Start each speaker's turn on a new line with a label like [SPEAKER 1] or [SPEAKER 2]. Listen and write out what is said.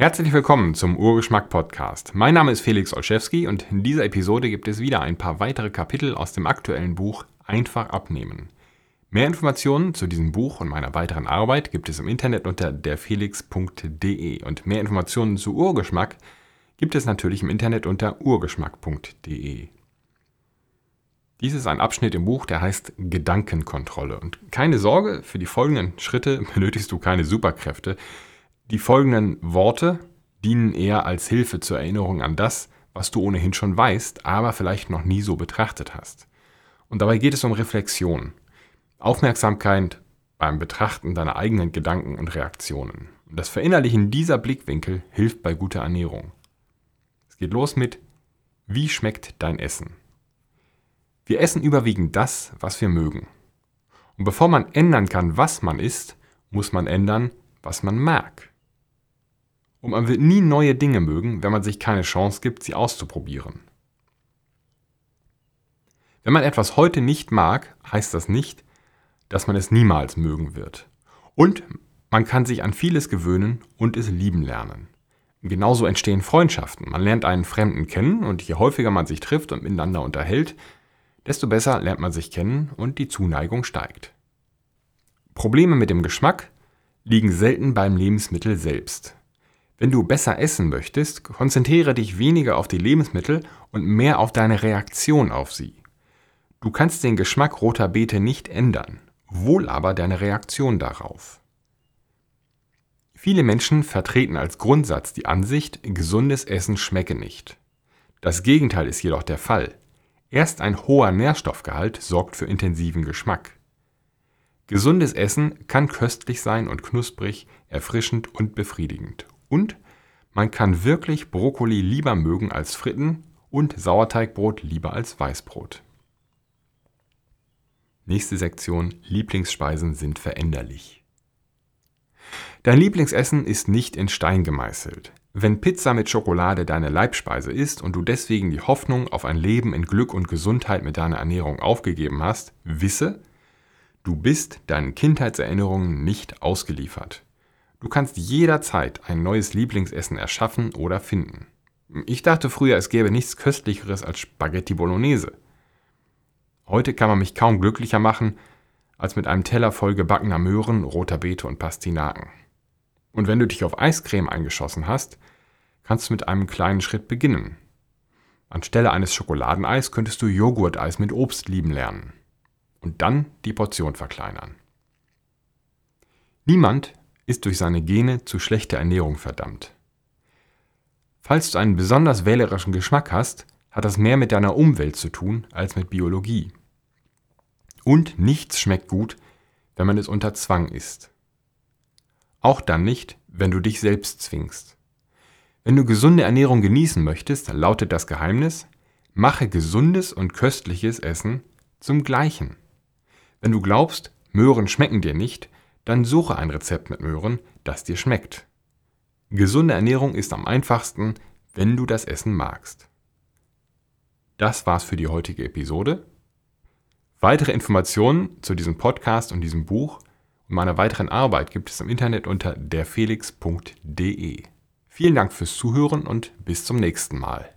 [SPEAKER 1] Herzlich willkommen zum Urgeschmack Podcast. Mein Name ist Felix Olszewski und in dieser Episode gibt es wieder ein paar weitere Kapitel aus dem aktuellen Buch Einfach abnehmen. Mehr Informationen zu diesem Buch und meiner weiteren Arbeit gibt es im Internet unter derfelix.de und mehr Informationen zu Urgeschmack gibt es natürlich im Internet unter urgeschmack.de. Dies ist ein Abschnitt im Buch, der heißt Gedankenkontrolle. Und keine Sorge, für die folgenden Schritte benötigst du keine Superkräfte. Die folgenden Worte dienen eher als Hilfe zur Erinnerung an das, was du ohnehin schon weißt, aber vielleicht noch nie so betrachtet hast. Und dabei geht es um Reflexion, Aufmerksamkeit beim Betrachten deiner eigenen Gedanken und Reaktionen. Und das Verinnerlichen dieser Blickwinkel hilft bei guter Ernährung. Es geht los mit Wie schmeckt dein Essen? Wir essen überwiegend das, was wir mögen. Und bevor man ändern kann, was man isst, muss man ändern, was man mag. Und man wird nie neue Dinge mögen, wenn man sich keine Chance gibt, sie auszuprobieren. Wenn man etwas heute nicht mag, heißt das nicht, dass man es niemals mögen wird. Und man kann sich an vieles gewöhnen und es lieben lernen. Genauso entstehen Freundschaften. Man lernt einen Fremden kennen und je häufiger man sich trifft und miteinander unterhält, desto besser lernt man sich kennen und die Zuneigung steigt. Probleme mit dem Geschmack liegen selten beim Lebensmittel selbst. Wenn du besser essen möchtest, konzentriere dich weniger auf die Lebensmittel und mehr auf deine Reaktion auf sie. Du kannst den Geschmack roter Beete nicht ändern, wohl aber deine Reaktion darauf. Viele Menschen vertreten als Grundsatz die Ansicht, gesundes Essen schmecke nicht. Das Gegenteil ist jedoch der Fall. Erst ein hoher Nährstoffgehalt sorgt für intensiven Geschmack. Gesundes Essen kann köstlich sein und knusprig, erfrischend und befriedigend und man kann wirklich Brokkoli lieber mögen als Fritten und Sauerteigbrot lieber als Weißbrot. Nächste Sektion Lieblingsspeisen sind veränderlich. Dein Lieblingsessen ist nicht in Stein gemeißelt. Wenn Pizza mit Schokolade deine Leibspeise ist und du deswegen die Hoffnung auf ein Leben in Glück und Gesundheit mit deiner Ernährung aufgegeben hast, wisse, du bist deinen Kindheitserinnerungen nicht ausgeliefert. Du kannst jederzeit ein neues Lieblingsessen erschaffen oder finden. Ich dachte früher, es gäbe nichts Köstlicheres als Spaghetti Bolognese. Heute kann man mich kaum glücklicher machen als mit einem Teller voll gebackener Möhren, roter Beete und Pastinaken. Und wenn du dich auf Eiscreme eingeschossen hast, kannst du mit einem kleinen Schritt beginnen. Anstelle eines Schokoladeneis könntest du Joghurteis mit Obst lieben lernen. Und dann die Portion verkleinern. Niemand ist durch seine Gene zu schlechter Ernährung verdammt. Falls du einen besonders wählerischen Geschmack hast, hat das mehr mit deiner Umwelt zu tun als mit Biologie. Und nichts schmeckt gut, wenn man es unter Zwang isst. Auch dann nicht, wenn du dich selbst zwingst. Wenn du gesunde Ernährung genießen möchtest, lautet das Geheimnis, mache gesundes und köstliches Essen zum gleichen. Wenn du glaubst, Möhren schmecken dir nicht, dann suche ein Rezept mit Möhren, das dir schmeckt. Gesunde Ernährung ist am einfachsten, wenn du das Essen magst. Das war's für die heutige Episode. Weitere Informationen zu diesem Podcast und diesem Buch und meiner weiteren Arbeit gibt es im Internet unter derfelix.de. Vielen Dank fürs Zuhören und bis zum nächsten Mal.